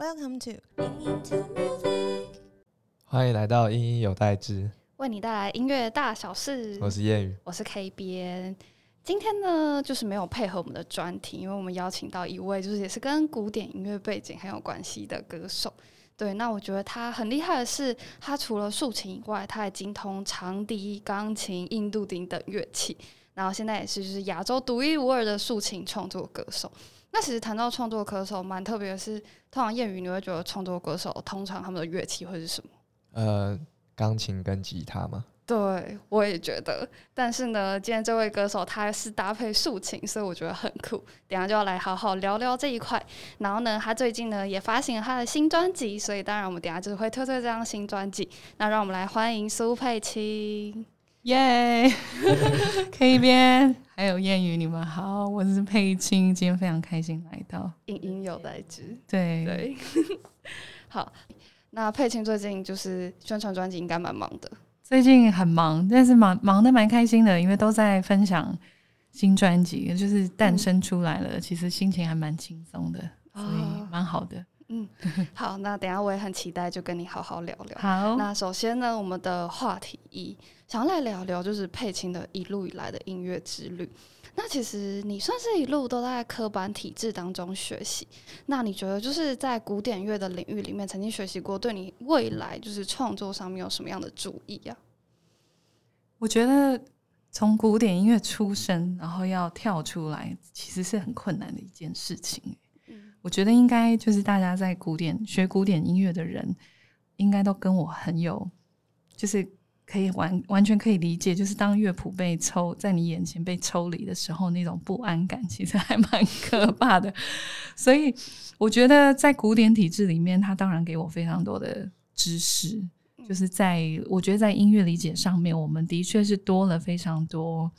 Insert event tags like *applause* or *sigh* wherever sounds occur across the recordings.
Welcome to 欢迎来到《音音有代之》，为你带来音乐大小事。我是谚语。我是 K 边。今天呢，就是没有配合我们的专题，因为我们邀请到一位就是也是跟古典音乐背景很有关系的歌手。对，那我觉得他很厉害的是，他除了竖琴以外，他还精通长笛、钢琴、印度笛等乐器。然后现在也是就是亚洲独一无二的竖琴创作歌手。那其实谈到创作歌手，蛮特别的是，通常谚语你会觉得创作歌手通常他们的乐器会是什么？呃，钢琴跟吉他吗？对，我也觉得。但是呢，今天这位歌手他是搭配竖琴，所以我觉得很酷。等下就要来好好聊聊这一块。然后呢，他最近呢也发行了他的新专辑，所以当然我们等下就会推推这张新专辑。那让我们来欢迎苏佩青，耶！*laughs* K 边还有谚语，你们好，我是佩青，今天非常开心来到。隐隐有来之，对对。*laughs* 好，那佩青最近就是宣传专辑，应该蛮忙的。最近很忙，但是忙忙的蛮开心的，因为都在分享新专辑，就是诞生出来了，其实心情还蛮轻松的，所以蛮好的。嗯，*laughs* 好，那等下我也很期待，就跟你好好聊聊。好，那首先呢，我们的话题一，想要来聊聊就是佩青的一路以来的音乐之旅。那其实你算是一路都在科班体制当中学习，那你觉得就是在古典乐的领域里面曾经学习过，对你未来就是创作上面有什么样的注意啊？我觉得从古典音乐出身，然后要跳出来，其实是很困难的一件事情。嗯，我觉得应该就是大家在古典学古典音乐的人，应该都跟我很有，就是可以完完全可以理解，就是当乐谱被抽在你眼前被抽离的时候，那种不安感其实还蛮可怕的。所以我觉得在古典体制里面，它当然给我非常多的知识。就是在我觉得在音乐理解上面，我们的确是多了非常多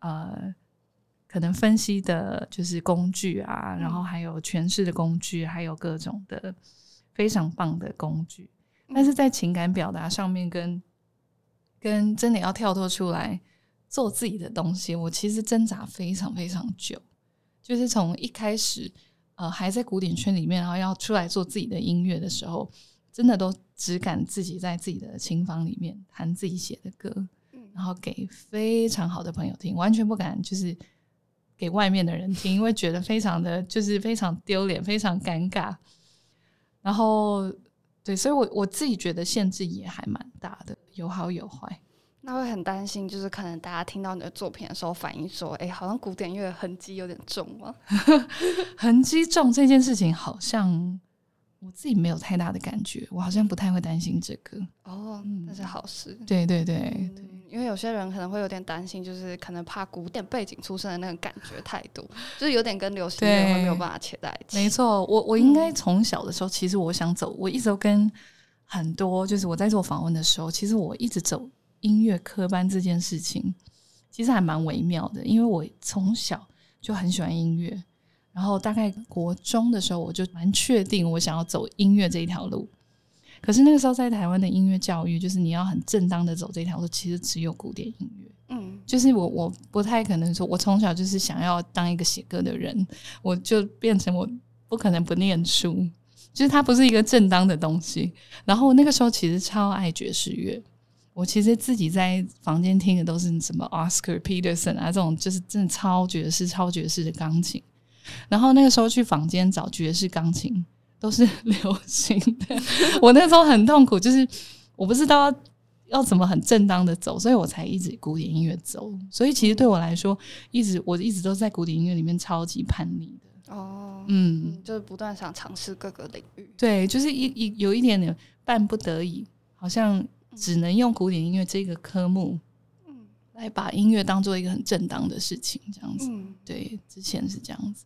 呃，可能分析的就是工具啊，然后还有诠释的工具，还有各种的非常棒的工具。但是在情感表达上面，跟跟真的要跳脱出来做自己的东西，我其实挣扎非常非常久。就是从一开始呃还在古典圈里面，然后要出来做自己的音乐的时候。真的都只敢自己在自己的琴房里面弹自己写的歌，然后给非常好的朋友听，完全不敢就是给外面的人听，因为觉得非常的就是非常丢脸，非常尴尬。然后对，所以我我自己觉得限制也还蛮大的，有好有坏。那会很担心，就是可能大家听到你的作品的时候，反应说：“哎，好像古典乐痕迹有点重吗？” *laughs* 痕迹重这件事情好像。我自己没有太大的感觉，我好像不太会担心这个哦，那是好事。对对对对，因为有些人可能会有点担心，就是可能怕古典背景出身的那个感觉太多，*laughs* 就是有点跟流行乐会没有办法切在一起。没错，我我应该从小的时候，其实我想走，我一直都跟很多就是我在做访问的时候，其实我一直走音乐科班这件事情，其实还蛮微妙的，因为我从小就很喜欢音乐。然后大概国中的时候，我就蛮确定我想要走音乐这一条路。可是那个时候在台湾的音乐教育，就是你要很正当的走这条路，其实只有古典音乐。嗯，就是我我不太可能说，我从小就是想要当一个写歌的人，我就变成我不可能不念书，就是它不是一个正当的东西。然后那个时候其实超爱爵士乐，我其实自己在房间听的都是什么 Oscar Peterson 啊这种，就是真的超爵士、超爵士的钢琴。然后那个时候去房间找爵士钢琴都是 *laughs* 流行的，*laughs* 我那时候很痛苦，就是我不知道要怎么很正当的走，所以我才一直古典音乐走。所以其实对我来说，一直我一直都在古典音乐里面超级叛逆的。哦，嗯，就是不断想尝试各个领域。对，就是一一有一点点半不得已，好像只能用古典音乐这个科目，嗯，来把音乐当做一个很正当的事情，这样子。对，之前是这样子。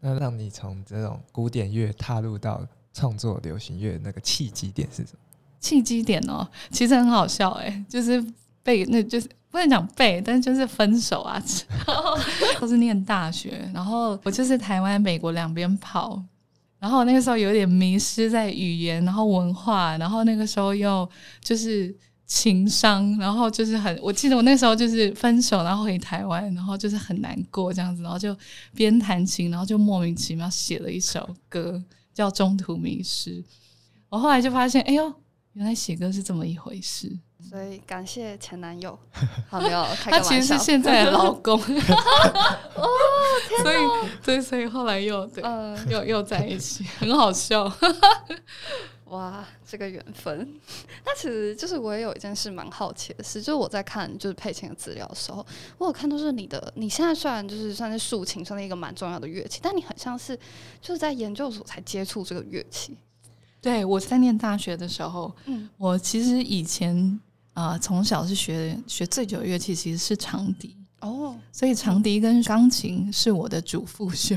那让你从这种古典乐踏入到创作流行乐那个契机点是什么？契机点哦，其实很好笑哎，就是背，那就是不能讲背，但就是分手啊，*laughs* 都是念大学，然后我就是台湾、美国两边跑，然后那个时候有点迷失在语言，然后文化，然后那个时候又就是。情商，然后就是很，我记得我那时候就是分手，然后回台湾，然后就是很难过这样子，然后就边弹琴，然后就莫名其妙写了一首歌，叫《中途迷失》。我后来就发现，哎呦，原来写歌是这么一回事。所以感谢前男友，好没有开他其实是现在的老公。哦，*laughs* 所以 *laughs* 对，所以后来又对，又又在一起，很好笑。哇，这个缘分。*laughs* 那其实就是我也有一件事蛮好奇的事，就是我在看就是佩琴的资料的时候，我有看到是你的，你现在虽然就是算是竖琴，算是一个蛮重要的乐器，但你很像是就是在研究所才接触这个乐器。对，我在念大学的时候，嗯，我其实以前啊从小是学学最久的乐器其实是长笛。哦，所以长笛跟钢琴是我的主副修，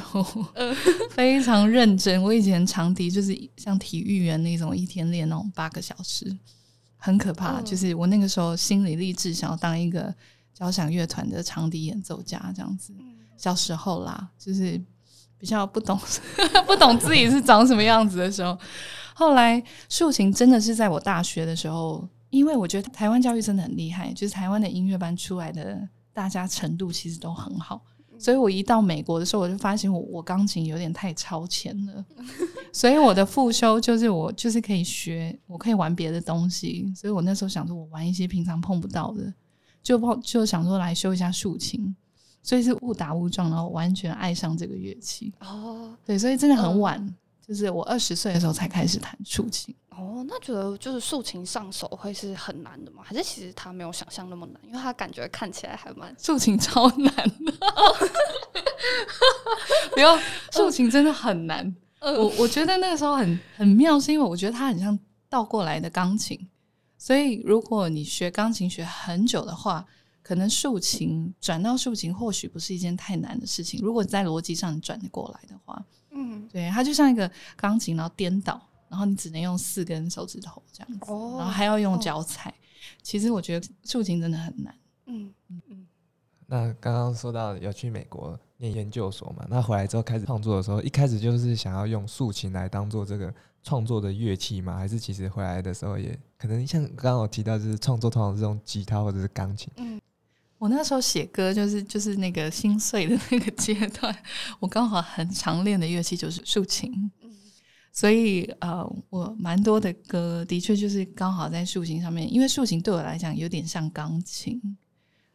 *laughs* 非常认真。我以前长笛就是像体育员那种，一天练那种八个小时，很可怕。就是我那个时候心里立志想要当一个交响乐团的长笛演奏家，这样子。小时候啦，就是比较不懂 *laughs* 不懂自己是长什么样子的时候。后来竖琴真的是在我大学的时候，因为我觉得台湾教育真的很厉害，就是台湾的音乐班出来的。大家程度其实都很好，所以我一到美国的时候，我就发现我我钢琴有点太超前了，*laughs* 所以我的复修就是我就是可以学，我可以玩别的东西，所以我那时候想说，我玩一些平常碰不到的，就碰就想说来修一下竖琴，所以是误打误撞，然后完全爱上这个乐器。哦，对，所以真的很晚。就是我二十岁的时候才开始弹竖琴哦，那觉得就是竖琴上手会是很难的吗？还是其实它没有想象那么难？因为它感觉看起来还蛮竖琴超难的，不要竖琴真的很难。我我觉得那个时候很很妙，是因为我觉得它很像倒过来的钢琴，所以如果你学钢琴学很久的话，可能竖琴转到竖琴或许不是一件太难的事情。如果在逻辑上转得过来的话。嗯，对，它就像一个钢琴，然后颠倒，然后你只能用四根手指头这样子，然后还要用脚踩。其实我觉得竖琴真的很难。嗯嗯嗯。那刚刚说到要去美国念研究所嘛，那回来之后开始创作的时候，一开始就是想要用竖琴来当做这个创作的乐器嘛？还是其实回来的时候也可能像刚刚我提到，就是创作通常是用吉他或者是钢琴。嗯。我那时候写歌就是就是那个心碎的那个阶段，我刚好很常练的乐器就是竖琴，所以呃，我蛮多的歌的确就是刚好在竖琴上面，因为竖琴对我来讲有点像钢琴，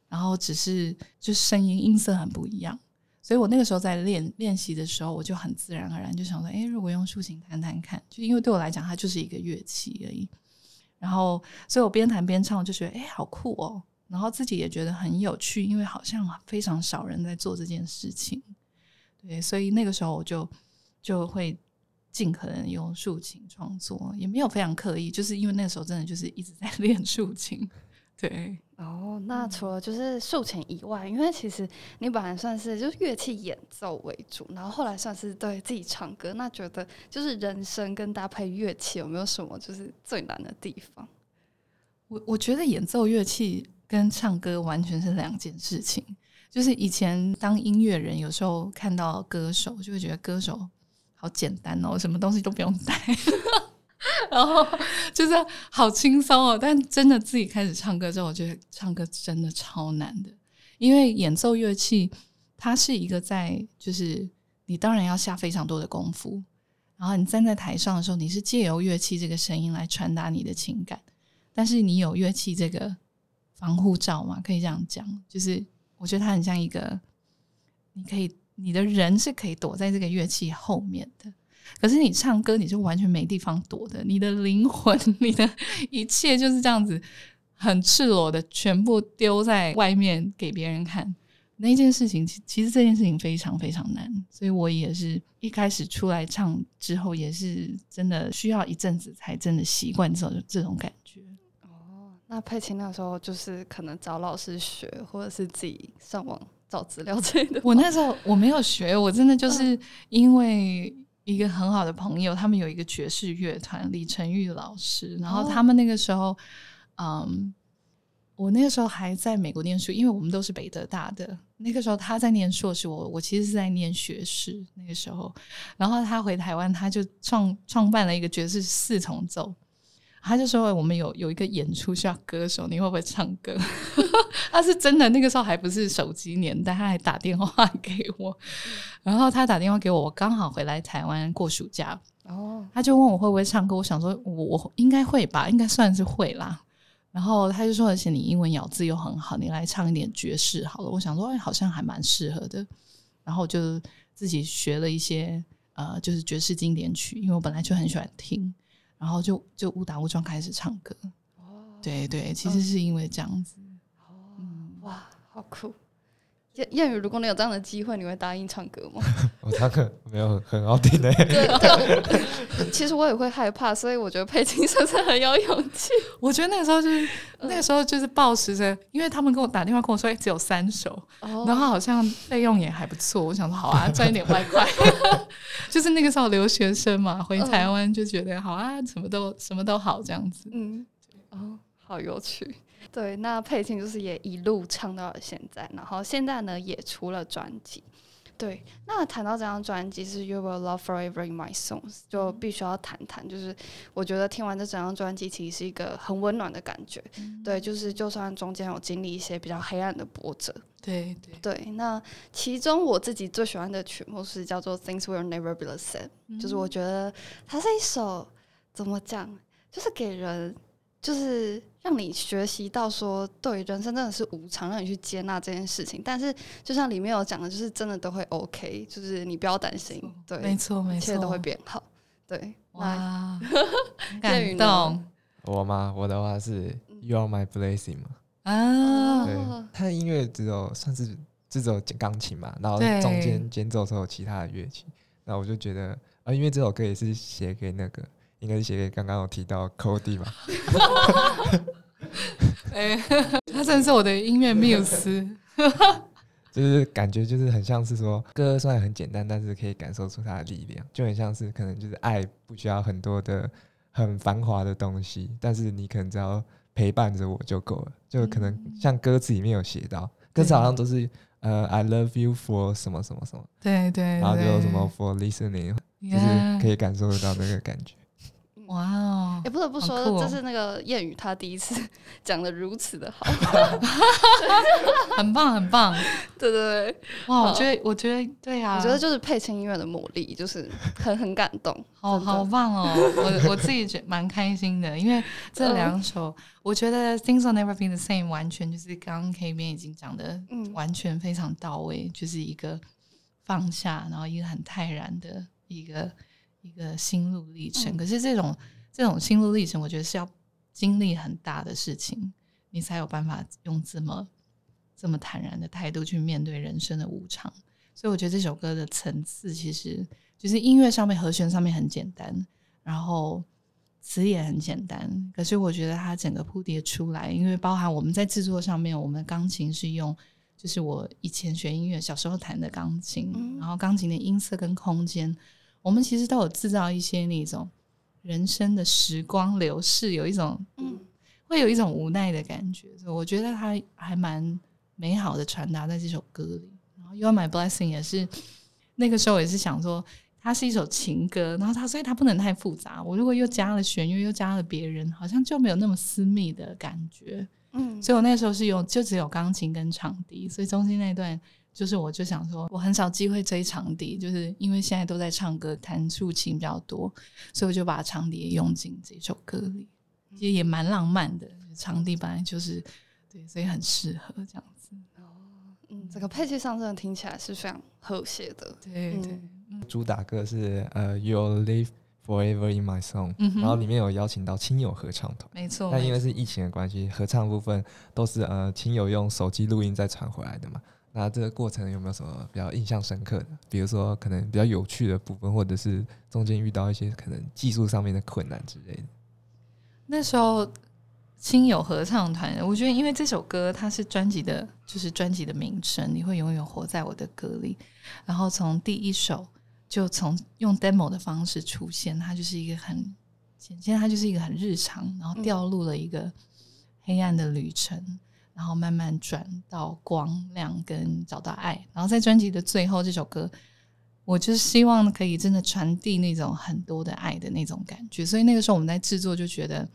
然后只是就声音音色很不一样，所以我那个时候在练练习的时候，我就很自然而然就想说，哎，如果用竖琴弹弹看，就因为对我来讲它就是一个乐器而已，然后所以我边弹边唱就觉得，哎，好酷哦。然后自己也觉得很有趣，因为好像非常少人在做这件事情，对，所以那个时候我就就会尽可能用竖琴创作，也没有非常刻意，就是因为那个时候真的就是一直在 *laughs* 练竖琴，对。哦，那除了就是竖琴以外，因为其实你本来算是就是乐器演奏为主，然后后来算是对自己唱歌，那觉得就是人声跟搭配乐器有没有什么就是最难的地方？我我觉得演奏乐器。跟唱歌完全是两件事情。就是以前当音乐人，有时候看到歌手，就会觉得歌手好简单哦，什么东西都不用带，*laughs* 然后就是好轻松哦。但真的自己开始唱歌之后，我觉得唱歌真的超难的。因为演奏乐器，它是一个在，就是你当然要下非常多的功夫，然后你站在台上的时候，你是借由乐器这个声音来传达你的情感，但是你有乐器这个。防护罩嘛，可以这样讲，就是我觉得它很像一个，你可以你的人是可以躲在这个乐器后面的，可是你唱歌你是完全没地方躲的，你的灵魂，你的一切就是这样子，很赤裸的全部丢在外面给别人看。那件事情，其其实这件事情非常非常难，所以我也是一开始出来唱之后，也是真的需要一阵子才真的习惯这种这种感觉。哦那佩奇那时候就是可能找老师学，或者是自己上网找资料之类的。我那时候我没有学，我真的就是因为一个很好的朋友，他们有一个爵士乐团，李成玉老师。然后他们那个时候，嗯，我那个时候还在美国念书，因为我们都是北德大的。那个时候他在念硕士，我我其实是在念学士。那个时候，然后他回台湾，他就创创办了一个爵士四重奏。他就说：“我们有有一个演出需要歌手，你会不会唱歌？” *laughs* *laughs* 他是真的，那个时候还不是手机年代，他还打电话给我。然后他打电话给我，我刚好回来台湾过暑假，哦，他就问我会不会唱歌，我想说我我应该会吧，应该算是会啦。然后他就说，而且你英文咬字又很好，你来唱一点爵士好了。我想说，哎，好像还蛮适合的。然后就自己学了一些呃，就是爵士经典曲，因为我本来就很喜欢听。然后就就误打误撞开始唱歌。哦，对对，其实是因为这样子。好酷。谚谚语，如果你有这样的机会，你会答应唱歌吗？我唱歌没有很好听的。*laughs* 对对，其实我也会害怕，所以我觉得佩金真是很有勇气。*laughs* 我觉得那个时候就是那个时候就是抱持着，因为他们跟我打电话跟我说，哎，只有三首，然后好像费用也还不错。我想说，好啊，赚一点外快。*laughs* 就是那个时候留学生嘛，回台湾就觉得好啊，什么都什么都好这样子。嗯，哦，好有趣。对，那佩青就是也一路唱到了现在，然后现在呢也出了专辑。对，那谈到这张专辑是《You Will Love Forever in My Songs》，就必须要谈谈，就是我觉得听完这整张专辑，其实是一个很温暖的感觉。对，就是就算中间有经历一些比较黑暗的波折，对对对。那其中我自己最喜欢的曲目是叫做《Things Will Never Be the Same》，就是我觉得它是一首怎么讲，就是给人。就是让你学习到说，对人生真的是无常，让你去接纳这件事情。但是，就像里面有讲的，就是真的都会 OK，就是你不要担心，对，没错，没错，一切都会变好。对，哇，*laughs* 感动。我吗？我的话是 You Are My Blessing 嘛。啊，对，他的音乐只有算是只有钢琴嘛，然后中间间奏时候有其他的乐器，那我就觉得啊，因为这首歌也是写给那个。应该是写给刚刚我提到 Cody 吧？*laughs* 哎，他真的是我的音乐缪斯，就是感觉就是很像是说歌虽然很简单，但是可以感受出它的力量，就很像是可能就是爱不需要很多的很繁华的东西，但是你可能只要陪伴着我就够了。就可能像歌词里面有写到，歌词好像都是呃 I love you for 什么什么什么，对对，然后就什么 for listening，就是可以感受得到那个感觉。哇哦！也不得不说，这是那个谚语，他第一次 *laughs* 讲的如此的好，很棒，很棒。*laughs* 对对对，哇！我觉得，我觉得，对啊，我觉得就是配清音乐的魔力，就是 *laughs* 很很感动，好好棒哦！我我自己觉蛮开心的，因为这两首，我觉得《Things Will Never Be the Same》完全就是刚刚 K 边已经讲的，嗯，完全非常到位，就是一个放下，然后一个很泰然的一个。一个心路历程，可是这种这种心路历程，我觉得是要经历很大的事情，你才有办法用这么这么坦然的态度去面对人生的无常。所以我觉得这首歌的层次，其实就是音乐上面和弦上面很简单，然后词也很简单，可是我觉得它整个铺叠出来，因为包含我们在制作上面，我们的钢琴是用就是我以前学音乐小时候弹的钢琴，然后钢琴的音色跟空间。我们其实都有制造一些那种人生的时光流逝，有一种嗯，会有一种无奈的感觉。所以我觉得它还蛮美好的传达在这首歌里。然后《You Are My Blessing》也是那个时候也是想说，它是一首情歌，然后它所以它不能太复杂。我如果又加了弦乐，又加了别人，好像就没有那么私密的感觉。嗯，所以我那时候是用就只有钢琴跟长笛，所以中间那段。就是，我就想说，我很少机会追长笛，就是因为现在都在唱歌，弹竖琴比较多，所以我就把长笛用进这首歌里，其实也蛮浪漫的。长笛本来就是对，所以很适合这样子。哦，嗯，这个配器上真的听起来是非常和谐的。对对，主打歌是呃，You'll Live Forever in My Song，然后里面有邀请到亲友合唱团，没错。那因为是疫情的关系，合唱部分都是呃亲友用手机录音再传回来的嘛。那这个过程有没有什么比较印象深刻的？比如说可能比较有趣的部分，或者是中间遇到一些可能技术上面的困难之类的。那时候亲友合唱团，我觉得因为这首歌它是专辑的，就是专辑的名称，你会永远活在我的歌里。然后从第一首就从用 demo 的方式出现，它就是一个很简现它就是一个很日常，然后掉入了一个黑暗的旅程。然后慢慢转到光亮跟找到爱，然后在专辑的最后这首歌，我就是希望可以真的传递那种很多的爱的那种感觉。所以那个时候我们在制作就觉得，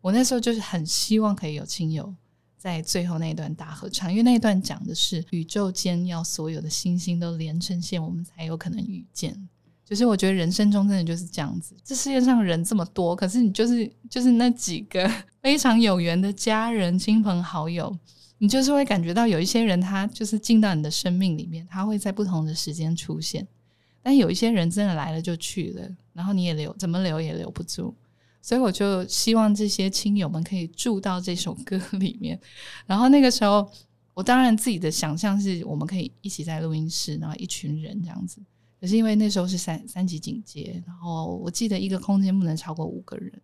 我那时候就是很希望可以有亲友在最后那一段大合唱，因为那一段讲的是宇宙间要所有的星星都连成线，我们才有可能遇见。就是我觉得人生中真的就是这样子，这世界上人这么多，可是你就是就是那几个 *laughs* 非常有缘的家人、亲朋好友，你就是会感觉到有一些人他就是进到你的生命里面，他会在不同的时间出现，但有一些人真的来了就去了，然后你也留怎么留也留不住，所以我就希望这些亲友们可以住到这首歌 *laughs* 里面，然后那个时候我当然自己的想象是我们可以一起在录音室，然后一群人这样子。可是因为那时候是三三级警戒，然后我记得一个空间不能超过五个人，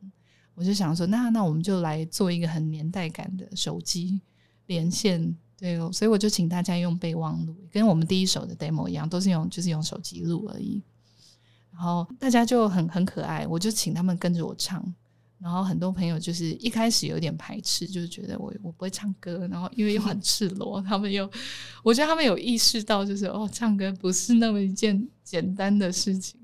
我就想说，那那我们就来做一个很年代感的手机连线，对哦，所以我就请大家用备忘录，跟我们第一首的 demo 一样，都是用就是用手机录而已，然后大家就很很可爱，我就请他们跟着我唱。然后很多朋友就是一开始有点排斥，就是觉得我我不会唱歌，然后因为又很赤裸，他们又我觉得他们有意识到，就是哦，唱歌不是那么一件简单的事情，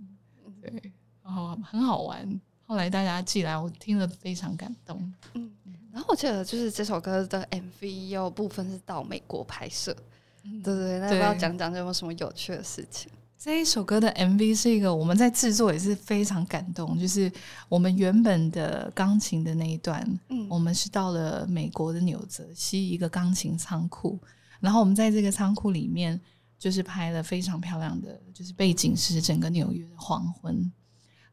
对，然后很好玩。后来大家寄来，我听了非常感动。嗯，然后我记得就是这首歌的 MV 有部分是到美国拍摄，对对对，那要不要讲讲有没有什么有趣的事情？这一首歌的 MV 是一个我们在制作也是非常感动，就是我们原本的钢琴的那一段，嗯，我们是到了美国的纽泽西一个钢琴仓库，然后我们在这个仓库里面就是拍了非常漂亮的，就是背景是整个纽约的黄昏，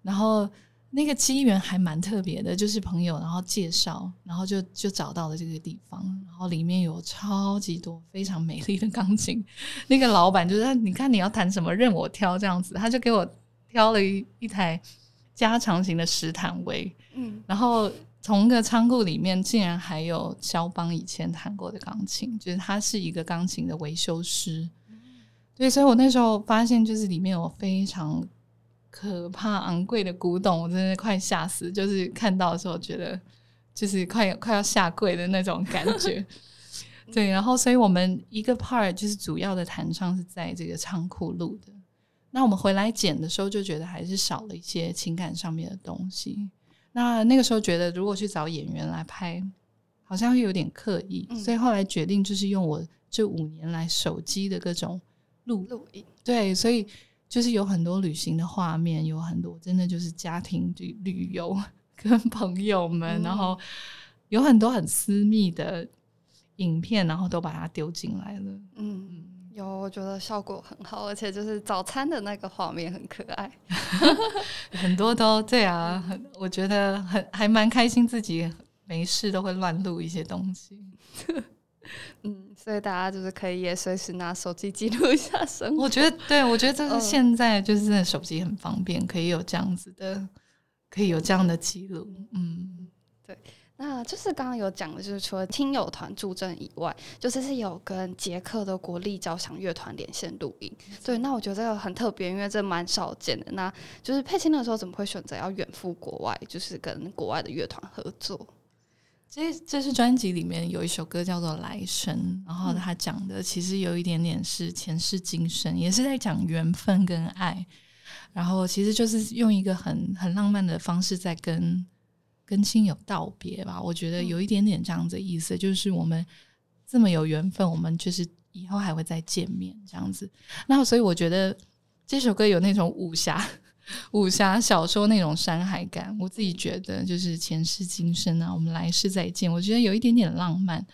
然后。那个机缘还蛮特别的，就是朋友然后介绍，然后就就找到了这个地方，然后里面有超级多非常美丽的钢琴。那个老板就是你看你要弹什么任我挑这样子，他就给我挑了一一台加长型的石坦威，嗯，然后从个仓库里面竟然还有肖邦以前弹过的钢琴，就是他是一个钢琴的维修师，对，所以我那时候发现就是里面有非常。可怕昂贵的古董，我真的快吓死！就是看到的时候，觉得就是快快要下跪的那种感觉。*laughs* 对，然后所以我们一个 part 就是主要的弹唱是在这个仓库录的。那我们回来剪的时候，就觉得还是少了一些情感上面的东西。那那个时候觉得，如果去找演员来拍，好像会有点刻意，所以后来决定就是用我这五年来手机的各种录录音。对，所以。就是有很多旅行的画面，有很多真的就是家庭旅旅游跟朋友们，然后有很多很私密的影片，然后都把它丢进来了。嗯，有，我觉得效果很好，而且就是早餐的那个画面很可爱，*laughs* 很多都对啊，很我觉得很还蛮开心，自己没事都会乱录一些东西。*laughs* *laughs* 嗯，所以大家就是可以也随时拿手机记录一下生活。我觉得，对我觉得这是现在就是手机很方便，可以有这样子的，可以有这样的记录。嗯，对。那就是刚刚有讲的，就是除了听友团助阵以外，就是是有跟捷克的国立交响乐团连线录音。对，那我觉得这个很特别，因为这蛮少见的。那就是配琴的时候，怎么会选择要远赴国外，就是跟国外的乐团合作？这这是专辑里面有一首歌叫做《来生》，然后他讲的其实有一点点是前世今生，也是在讲缘分跟爱，然后其实就是用一个很很浪漫的方式在跟跟亲友道别吧。我觉得有一点点这样子意思，就是我们这么有缘分，我们就是以后还会再见面这样子。那所以我觉得这首歌有那种武侠。*laughs* 武侠小说那种山海感，我自己觉得就是前世今生啊，我们来世再见。我觉得有一点点浪漫，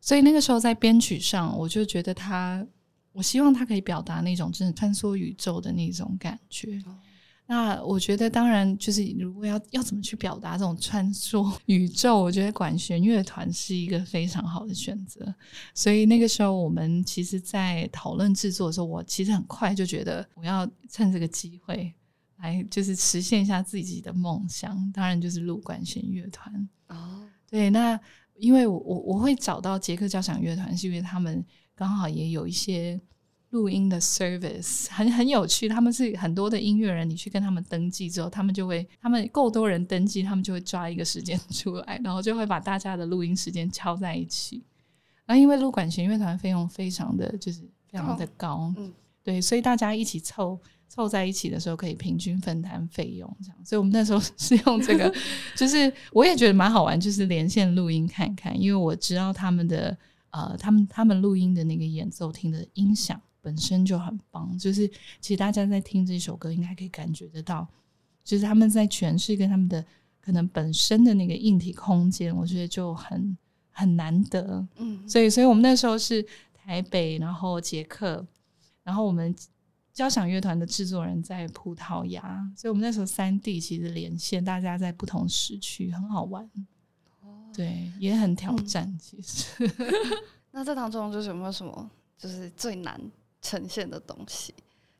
所以那个时候在编曲上，我就觉得他，我希望他可以表达那种真的穿梭宇宙的那种感觉。那我觉得，当然就是如果要要怎么去表达这种穿梭宇宙，我觉得管弦乐团是一个非常好的选择。所以那个时候，我们其实，在讨论制作的时候，我其实很快就觉得我要趁这个机会。来就是实现一下自己的梦想，当然就是录管弦乐团哦。对，那因为我我我会找到捷克交响乐团，是因为他们刚好也有一些录音的 service，很很有趣。他们是很多的音乐人，你去跟他们登记之后，他们就会他们够多人登记，他们就会抓一个时间 *laughs* 出来，然后就会把大家的录音时间敲在一起。那因为录管弦乐团费用非常的就是非常的高，嗯，对，所以大家一起凑。凑在一起的时候可以平均分摊费用，这样，所以我们那时候 *laughs* 是用这个，就是我也觉得蛮好玩，就是连线录音看看，因为我知道他们的呃，他们他们录音的那个演奏厅的音响本身就很棒。就是其实大家在听这首歌，应该可以感觉得到，就是他们在诠释跟他们的可能本身的那个硬体空间，我觉得就很很难得。嗯，所以所以我们那时候是台北，然后捷克，然后我们。交响乐团的制作人在葡萄牙，所以我们那时候三地其实连线，大家在不同时区，很好玩。哦，对，也很挑战。其实，*laughs* 那这当中就是有没有什么就是最难呈现的东西？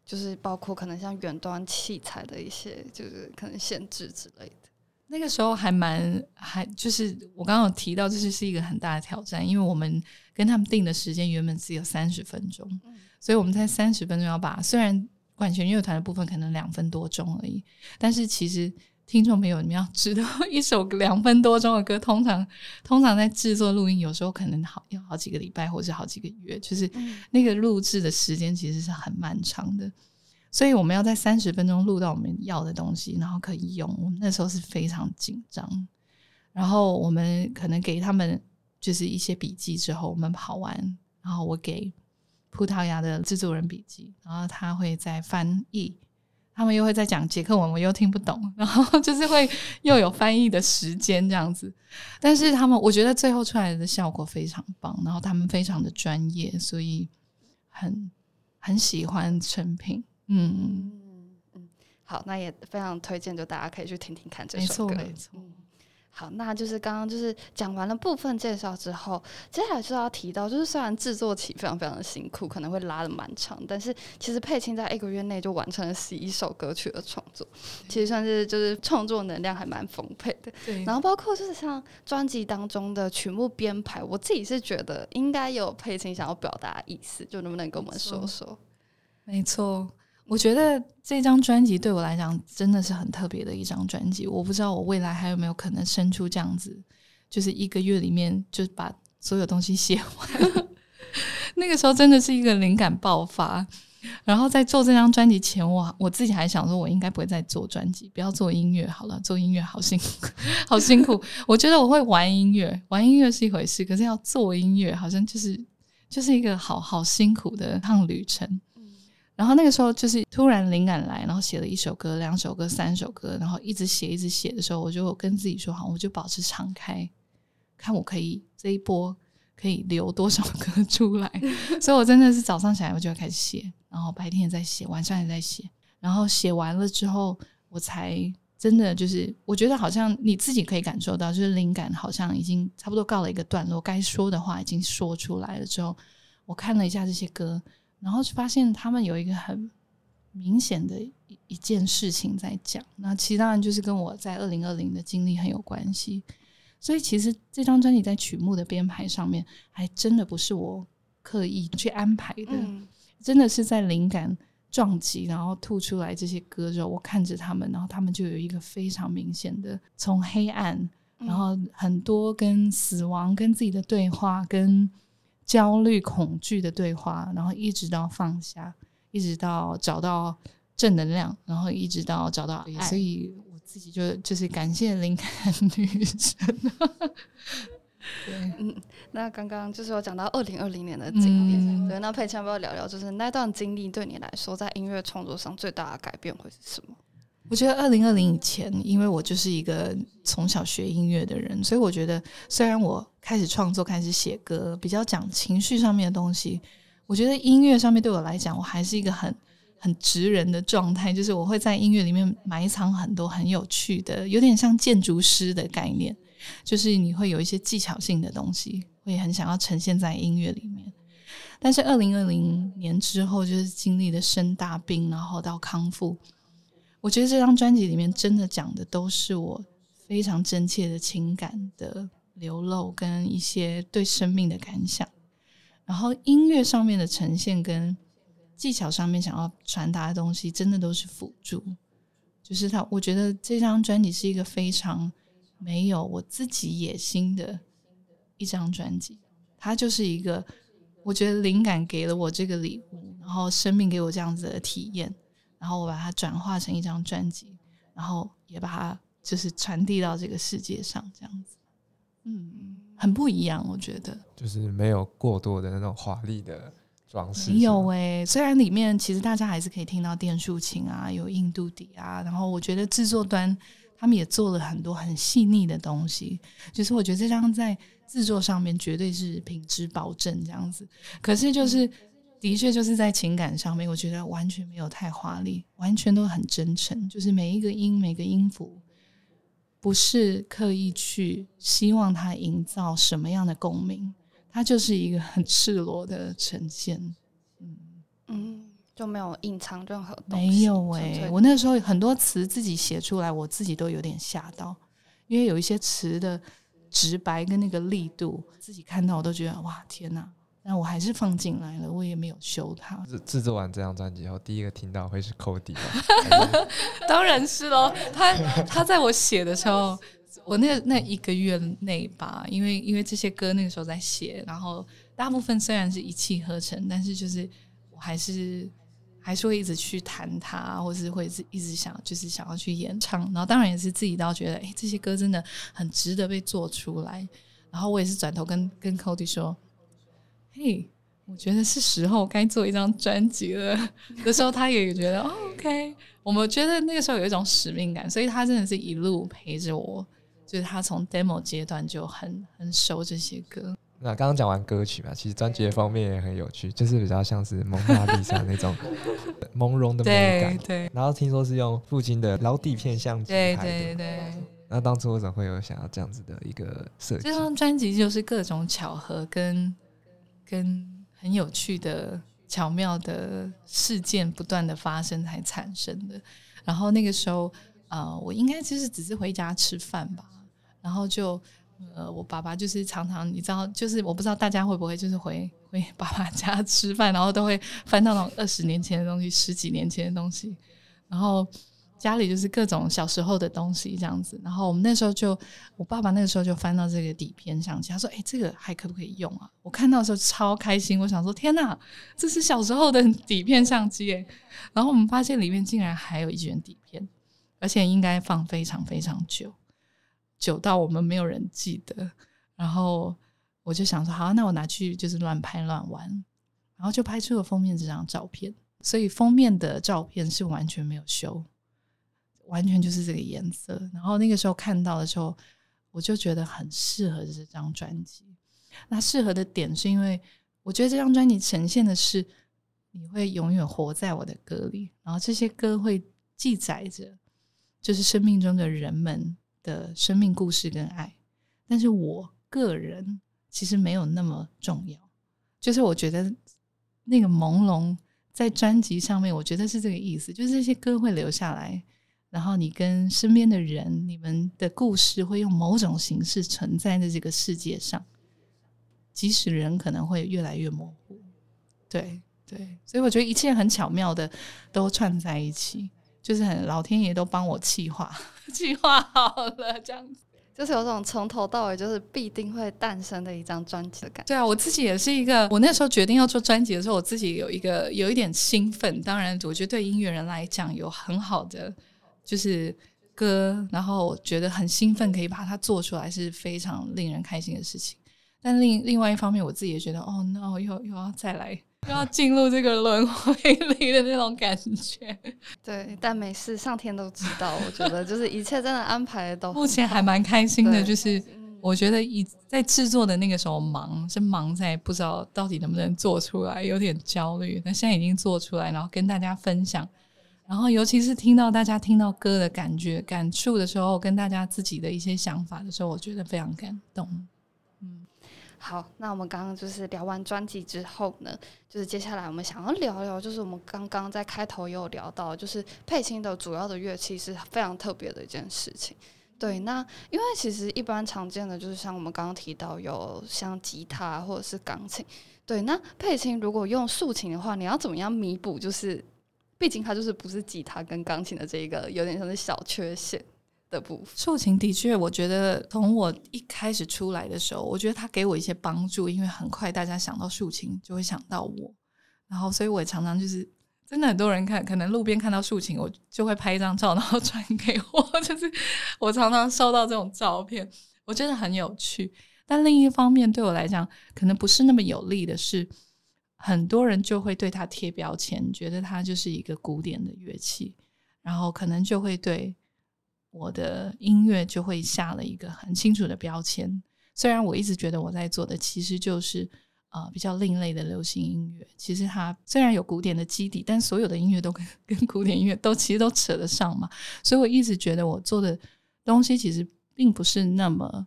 就是包括可能像远端器材的一些，就是可能限制之类的。那个时候还蛮还就是我刚刚有提到，这是是一个很大的挑战，因为我们跟他们定的时间原本只有三十分钟。所以我们在三十分钟要把，虽然管弦乐团的部分可能两分多钟而已，但是其实听众朋友你们要知道，一首两分多钟的歌，通常通常在制作录音，有时候可能好要好几个礼拜或者好几个月，就是那个录制的时间其实是很漫长的。所以我们要在三十分钟录到我们要的东西，然后可以用。我们那时候是非常紧张，然后我们可能给他们就是一些笔记之后，我们跑完，然后我给。葡萄牙的制作人笔记，然后他会在翻译，他们又会在讲捷克文，我又听不懂，然后 *laughs* 就是会又有翻译的时间这样子。但是他们，我觉得最后出来的效果非常棒，然后他们非常的专业，所以很很喜欢成品。嗯嗯，好，那也非常推荐，就大家可以去听听看这首歌。没错。好，那就是刚刚就是讲完了部分介绍之后，接下来就要提到，就是虽然制作期非常非常的辛苦，可能会拉的蛮长，但是其实佩青在一个月内就完成了十一首歌曲的创作，其实算是就是创作能量还蛮丰沛的。对，然后包括就是像专辑当中的曲目编排，我自己是觉得应该有佩青想要表达的意思，就能不能跟我们说说？没错。我觉得这张专辑对我来讲真的是很特别的一张专辑。我不知道我未来还有没有可能生出这样子，就是一个月里面就把所有东西写完。*laughs* 那个时候真的是一个灵感爆发。然后在做这张专辑前，我我自己还想说，我应该不会再做专辑，不要做音乐好了。做音乐好辛苦，*laughs* 好辛苦。我觉得我会玩音乐，玩音乐是一回事，可是要做音乐，好像就是就是一个好好辛苦的趟旅程。然后那个时候就是突然灵感来，然后写了一首歌、两首歌、三首歌，然后一直写、一直写的时候，我就跟自己说：好，我就保持敞开，看我可以这一波可以留多少歌出来。*laughs* 所以我真的是早上起来我就要开始写，然后白天也在写，晚上也在写。然后写完了之后，我才真的就是我觉得好像你自己可以感受到，就是灵感好像已经差不多告了一个段落，该说的话已经说出来了之后，我看了一下这些歌。然后就发现他们有一个很明显的一一件事情在讲，那其实当然就是跟我在二零二零的经历很有关系。所以其实这张专辑在曲目的编排上面，还真的不是我刻意去安排的，真的是在灵感撞击，然后吐出来这些歌之后，我看着他们，然后他们就有一个非常明显的从黑暗，然后很多跟死亡、跟自己的对话，跟。焦虑、恐惧的对话，然后一直到放下，一直到找到正能量，然后一直到找到爱。所以我自己就就是感谢灵感 *laughs* 女神。对，嗯，那刚刚就是有讲到二零二零年的经历，对，那佩强要不要聊聊，就是那段经历对你来说，在音乐创作上最大的改变会是什么？我觉得二零二零以前，因为我就是一个从小学音乐的人，所以我觉得虽然我开始创作、开始写歌，比较讲情绪上面的东西，我觉得音乐上面对我来讲，我还是一个很很直人的状态，就是我会在音乐里面埋藏很多很有趣的，有点像建筑师的概念，就是你会有一些技巧性的东西，会很想要呈现在音乐里面。但是二零二零年之后，就是经历了生大病，然后到康复。我觉得这张专辑里面真的讲的都是我非常真切的情感的流露，跟一些对生命的感想。然后音乐上面的呈现跟技巧上面想要传达的东西，真的都是辅助。就是他，我觉得这张专辑是一个非常没有我自己野心的一张专辑。它就是一个，我觉得灵感给了我这个礼物，然后生命给我这样子的体验。然后我把它转化成一张专辑，然后也把它就是传递到这个世界上，这样子，嗯，很不一样，我觉得，就是没有过多的那种华丽的装饰？没有哎，虽然里面其实大家还是可以听到电竖琴啊，有印度笛啊，然后我觉得制作端他们也做了很多很细腻的东西，就是我觉得这张在制作上面绝对是品质保证这样子。可是就是的确就是在情感上面，我觉得完全没有太华丽，完全都很真诚，就是每一个音每个音符。不是刻意去希望它营造什么样的共鸣，它就是一个很赤裸的呈现。嗯嗯，就没有隐藏任何东西。没有哎，我那时候很多词自己写出来，我自己都有点吓到，因为有一些词的直白跟那个力度，自己看到我都觉得哇天哪！但我还是放进来了，我也没有修它。制制作完这张专辑后，第一个听到会是 Cody 吗？*laughs* 当然是喽。他他在我写的时候，我那那一个月内吧，因为因为这些歌那个时候在写，然后大部分虽然是一气呵成，但是就是我还是还是会一直去弹它，或是会是一直想就是想要去演唱。然后当然也是自己倒觉得，哎，这些歌真的很值得被做出来。然后我也是转头跟跟 Cody 说。嘿，我觉得是时候该做一张专辑了。的时候，他也觉得 OK。我们觉得那个时候有一种使命感，所以他真的是一路陪着我。就是他从 demo 阶段就很很熟这些歌。那刚刚讲完歌曲嘛，其实专辑的封面也很有趣，就是比较像是蒙娜丽莎那种 *laughs* 朦胧的美感。对。然后听说是用父亲的老底片相机拍的。对对对。那当初为什么会有想要这样子的一个设计？这张专辑就是各种巧合跟。跟很有趣的、巧妙的事件不断的发生才产生的。然后那个时候，呃，我应该就是只是回家吃饭吧。然后就，呃，我爸爸就是常常，你知道，就是我不知道大家会不会就是回回爸爸家吃饭，然后都会翻到那种二十年前的东西、十几年前的东西，然后。家里就是各种小时候的东西这样子，然后我们那时候就，我爸爸那个时候就翻到这个底片相机，他说：“哎，这个还可不可以用啊？”我看到的时候超开心，我想说：“天哪，这是小时候的底片相机！”哎，然后我们发现里面竟然还有一卷底片，而且应该放非常非常久，久到我们没有人记得。然后我就想说：“好，那我拿去就是乱拍乱玩。”然后就拍出了封面这张照片，所以封面的照片是完全没有修。完全就是这个颜色，然后那个时候看到的时候，我就觉得很适合这张专辑。那适合的点是因为我觉得这张专辑呈现的是你会永远活在我的歌里，然后这些歌会记载着就是生命中的人们的生命故事跟爱。但是我个人其实没有那么重要，就是我觉得那个朦胧在专辑上面，我觉得是这个意思，就是这些歌会留下来。然后你跟身边的人，你们的故事会用某种形式存在在这个世界上，即使人可能会越来越模糊。对对，所以我觉得一切很巧妙的都串在一起，就是很老天爷都帮我计划 *laughs* 计划好了，这样子就是有种从头到尾就是必定会诞生的一张专辑的感觉。对啊，我自己也是一个，我那时候决定要做专辑的时候，我自己有一个有一点兴奋。当然，我觉得对音乐人来讲有很好的。就是歌，然后觉得很兴奋，可以把它做出来是非常令人开心的事情。但另另外一方面，我自己也觉得，哦，no，又又要再来，又要进入这个轮回里的那种感觉。*laughs* 对，但没事，上天都知道。我觉得就是一切真的安排都目前还蛮开心的。就是我觉得一在制作的那个时候忙，是忙在不知道到底能不能做出来，有点焦虑。那现在已经做出来，然后跟大家分享。然后，尤其是听到大家听到歌的感觉、感触的时候，跟大家自己的一些想法的时候，我觉得非常感动。嗯，好，那我们刚刚就是聊完专辑之后呢，就是接下来我们想要聊聊，就是我们刚刚在开头也有聊到，就是佩青的主要的乐器是非常特别的一件事情。对，那因为其实一般常见的就是像我们刚刚提到有像吉他或者是钢琴。对，那佩青如果用竖琴的话，你要怎么样弥补？就是。毕竟它就是不是吉他跟钢琴的这一个有点像是小缺陷的部分。竖琴的确，我觉得从我一开始出来的时候，我觉得它给我一些帮助，因为很快大家想到竖琴就会想到我，然后所以我也常常就是真的很多人看，可能路边看到竖琴，我就会拍一张照，然后传给我，*laughs* 就是我常常收到这种照片，我觉得很有趣。但另一方面，对我来讲可能不是那么有利的是。很多人就会对它贴标签，觉得它就是一个古典的乐器，然后可能就会对我的音乐就会下了一个很清楚的标签。虽然我一直觉得我在做的其实就是呃比较另类的流行音乐，其实它虽然有古典的基底，但所有的音乐都跟 *laughs* 跟古典音乐都其实都扯得上嘛，所以我一直觉得我做的东西其实并不是那么。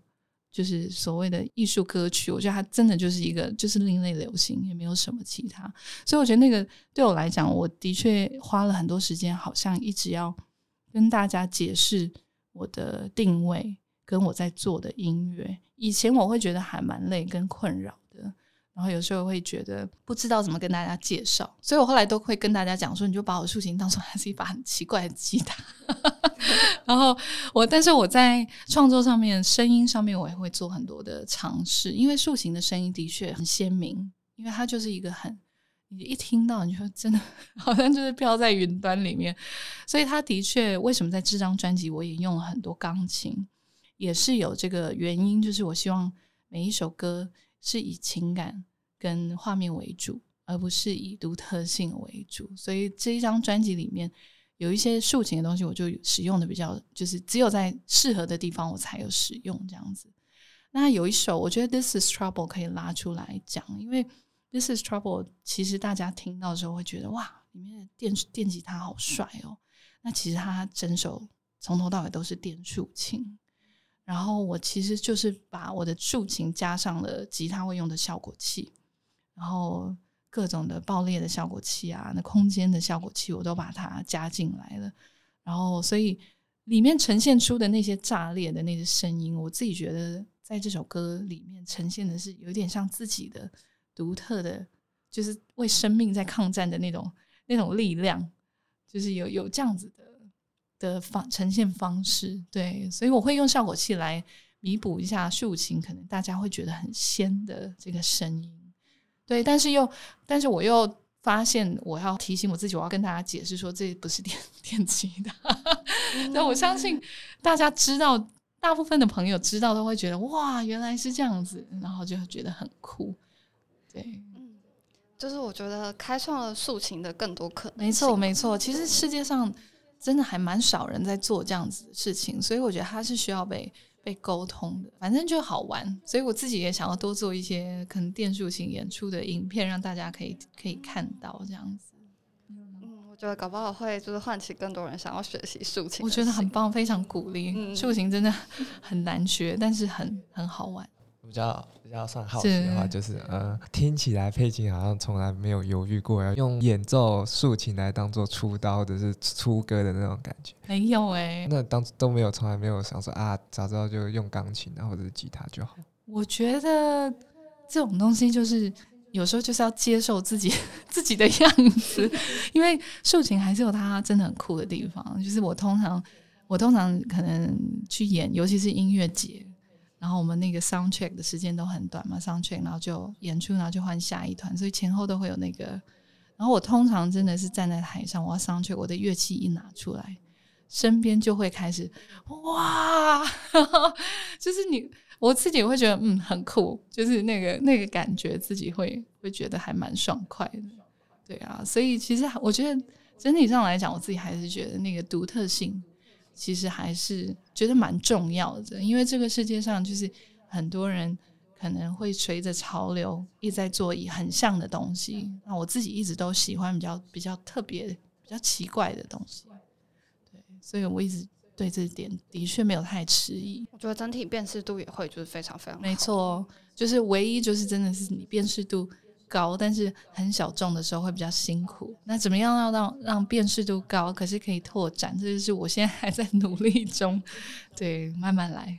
就是所谓的艺术歌曲，我觉得它真的就是一个就是另类流行，也没有什么其他。所以我觉得那个对我来讲，我的确花了很多时间，好像一直要跟大家解释我的定位跟我在做的音乐。以前我会觉得还蛮累跟困扰，然后有时候会觉得不知道怎么跟大家介绍，所以我后来都会跟大家讲说，你就把我竖琴当成它是一把很奇怪的吉他。*laughs* 然后我，但是我在创作上面、声音上面，我也会做很多的尝试。因为竖琴的声音的确很鲜明，因为它就是一个很，你一听到你就真的 *laughs* 好像就是飘在云端里面。所以它的确，为什么在这张专辑我也用了很多钢琴，也是有这个原因，就是我希望每一首歌是以情感跟画面为主，而不是以独特性为主。所以这一张专辑里面。有一些竖琴的东西，我就使用的比较，就是只有在适合的地方我才有使用这样子。那有一首，我觉得《This Is Trouble》可以拉出来讲，因为《This Is Trouble》其实大家听到的时候会觉得哇，里面的电电吉他好帅哦。那其实它整首从头到尾都是电竖琴，然后我其实就是把我的竖琴加上了吉他会用的效果器，然后。各种的爆裂的效果器啊，那空间的效果器我都把它加进来了，然后所以里面呈现出的那些炸裂的那些声音，我自己觉得在这首歌里面呈现的是有点像自己的独特的，就是为生命在抗战的那种那种力量，就是有有这样子的的方呈现方式，对，所以我会用效果器来弥补一下竖琴，可能大家会觉得很仙的这个声音。对，但是又，但是我又发现，我要提醒我自己，我要跟大家解释说，这不是电 *laughs* 电吉他。那我相信大家知道，大部分的朋友知道都会觉得，哇，原来是这样子，然后就觉得很酷。对，嗯，就是我觉得开创了竖琴的更多可能。没错，没错。其实世界上真的还蛮少人在做这样子的事情，所以我觉得它是需要被。被沟通的，反正就好玩，所以我自己也想要多做一些可能电竖琴演出的影片，让大家可以可以看到这样子。嗯，我觉得搞不好会就是唤起更多人想要学习竖琴。我觉得很棒，非常鼓励。竖琴真的 *laughs* 很难学，但是很很好玩。比较比较算好奇的话，就是呃，听起来佩琴好像从来没有犹豫过要用演奏竖琴来当做出道或者是出歌的那种感觉。没有哎，那当都没有，从来没有想说啊，早知道就用钢琴啊或者是吉他就好。我觉得这种东西就是有时候就是要接受自己 *laughs* 自己的样子，因为竖琴还是有它真的很酷的地方。就是我通常我通常可能去演，尤其是音乐节。然后我们那个 sound check 的时间都很短嘛，sound check，然后就演出，然后就换下一团，所以前后都会有那个。然后我通常真的是站在台上，我要 sound check，我的乐器一拿出来，身边就会开始哇，*laughs* 就是你我自己会觉得嗯很酷，就是那个那个感觉，自己会会觉得还蛮爽快的。对啊，所以其实我觉得整体上来讲，我自己还是觉得那个独特性。其实还是觉得蛮重要的，因为这个世界上就是很多人可能会随着潮流一直在做以很像的东西。那我自己一直都喜欢比较比较特别、比较奇怪的东西，对，所以我一直对这点的确没有太迟疑。我觉得整体辨识度也会就是非常非常没错，就是唯一就是真的是你辨识度。高，但是很小众的时候会比较辛苦。那怎么样要让让辨识度高，可是可以拓展？这就是我现在还在努力中，*laughs* 对，慢慢来。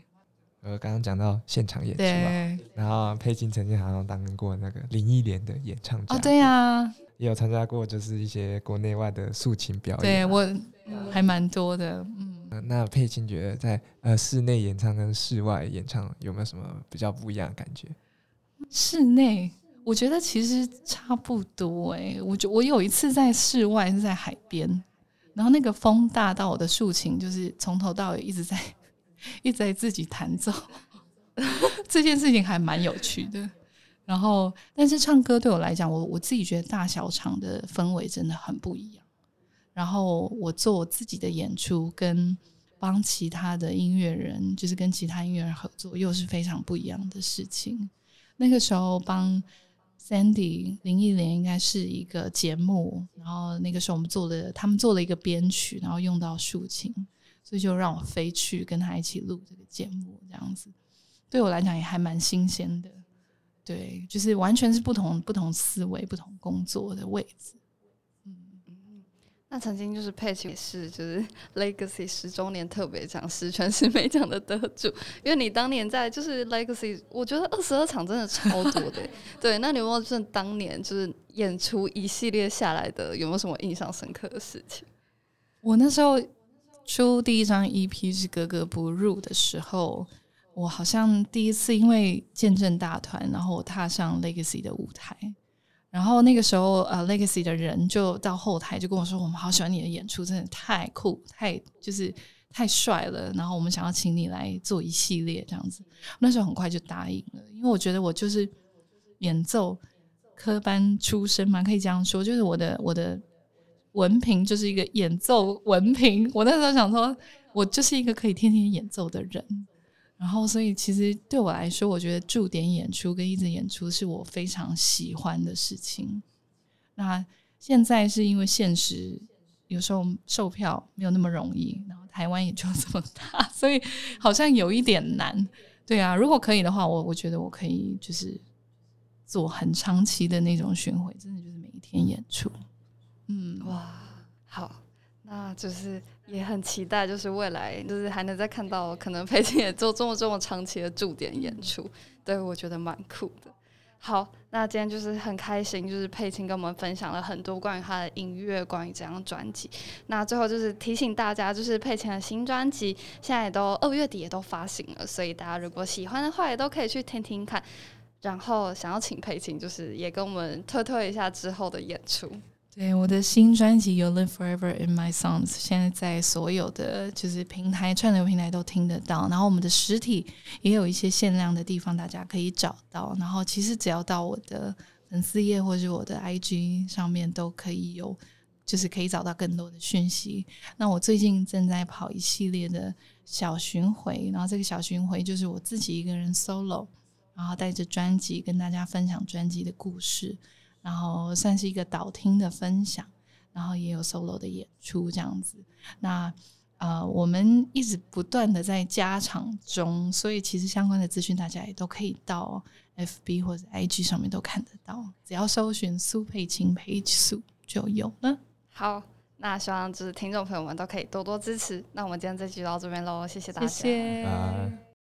呃，刚刚讲到现场演出嘛，然后佩金曾经好像当过那个林忆莲的演唱哦，对呀，也有参加过，就是一些国内外的竖琴表演。对我还蛮多的，嗯。那佩金觉得在呃室内演唱跟室外演唱有没有什么比较不一样的感觉？室内。我觉得其实差不多哎，我就我有一次在室外是在海边，然后那个风大到我的竖琴就是从头到尾一直在 *laughs* 一直在自己弹奏，*laughs* 这件事情还蛮有趣的。然后，但是唱歌对我来讲，我我自己觉得大小场的氛围真的很不一样。然后我做我自己的演出，跟帮其他的音乐人，就是跟其他音乐人合作，又是非常不一样的事情。那个时候帮 Sandy 林忆莲应该是一个节目，然后那个时候我们做的，他们做了一个编曲，然后用到竖琴，所以就让我飞去跟他一起录这个节目，这样子对我来讲也还蛮新鲜的。对，就是完全是不同不同思维、不同工作的位置。那曾经就是佩奇是就是 *laughs* Legacy 十周年特别奖十全十美奖的得主，因为你当年在就是 Legacy，我觉得二十二场真的超多的。*laughs* 对，那你有没有就是当年就是演出一系列下来的，有没有什么印象深刻的事情？我那时候出第一张 EP 是格格不入的时候，我好像第一次因为见证大团，然后我踏上 Legacy 的舞台。然后那个时候，呃，Legacy 的人就到后台就跟我说：“我们好喜欢你的演出，真的太酷，太就是太帅了。”然后我们想要请你来做一系列这样子。那时候很快就答应了，因为我觉得我就是演奏科班出身嘛，可以这样说，就是我的我的文凭就是一个演奏文凭。我那时候想说，我就是一个可以天天演奏的人。然后，所以其实对我来说，我觉得驻点演出跟一直演出是我非常喜欢的事情。那现在是因为现实有时候售票没有那么容易，然后台湾也就这么大，所以好像有一点难。对啊，如果可以的话，我我觉得我可以就是做很长期的那种巡回，真的就是每一天演出。嗯，哇，好，那就是。也很期待，就是未来就是还能再看到可能裴青也做这么这么长期的驻点演出，对我觉得蛮酷的。好，那今天就是很开心，就是佩青跟我们分享了很多关于他的音乐，关于这张专辑。那最后就是提醒大家，就是佩青的新专辑现在也都二月底也都发行了，所以大家如果喜欢的话，也都可以去听听看。然后想要请佩青，就是也跟我们推推一下之后的演出。对我的新专辑《You Live Forever in My Songs》，现在在所有的就是平台串流平台都听得到。然后我们的实体也有一些限量的地方，大家可以找到。然后其实只要到我的粉丝页或者我的 IG 上面，都可以有，就是可以找到更多的讯息。那我最近正在跑一系列的小巡回，然后这个小巡回就是我自己一个人 solo，然后带着专辑跟大家分享专辑的故事。然后算是一个导听的分享，然后也有 solo 的演出这样子。那呃，我们一直不断的在加场中，所以其实相关的资讯大家也都可以到 FB 或者 IG 上面都看得到，只要搜寻苏佩青 Page 苏就有了。好，那希望就是听众朋友们都可以多多支持。那我们今天这期就到这边喽，谢谢大家。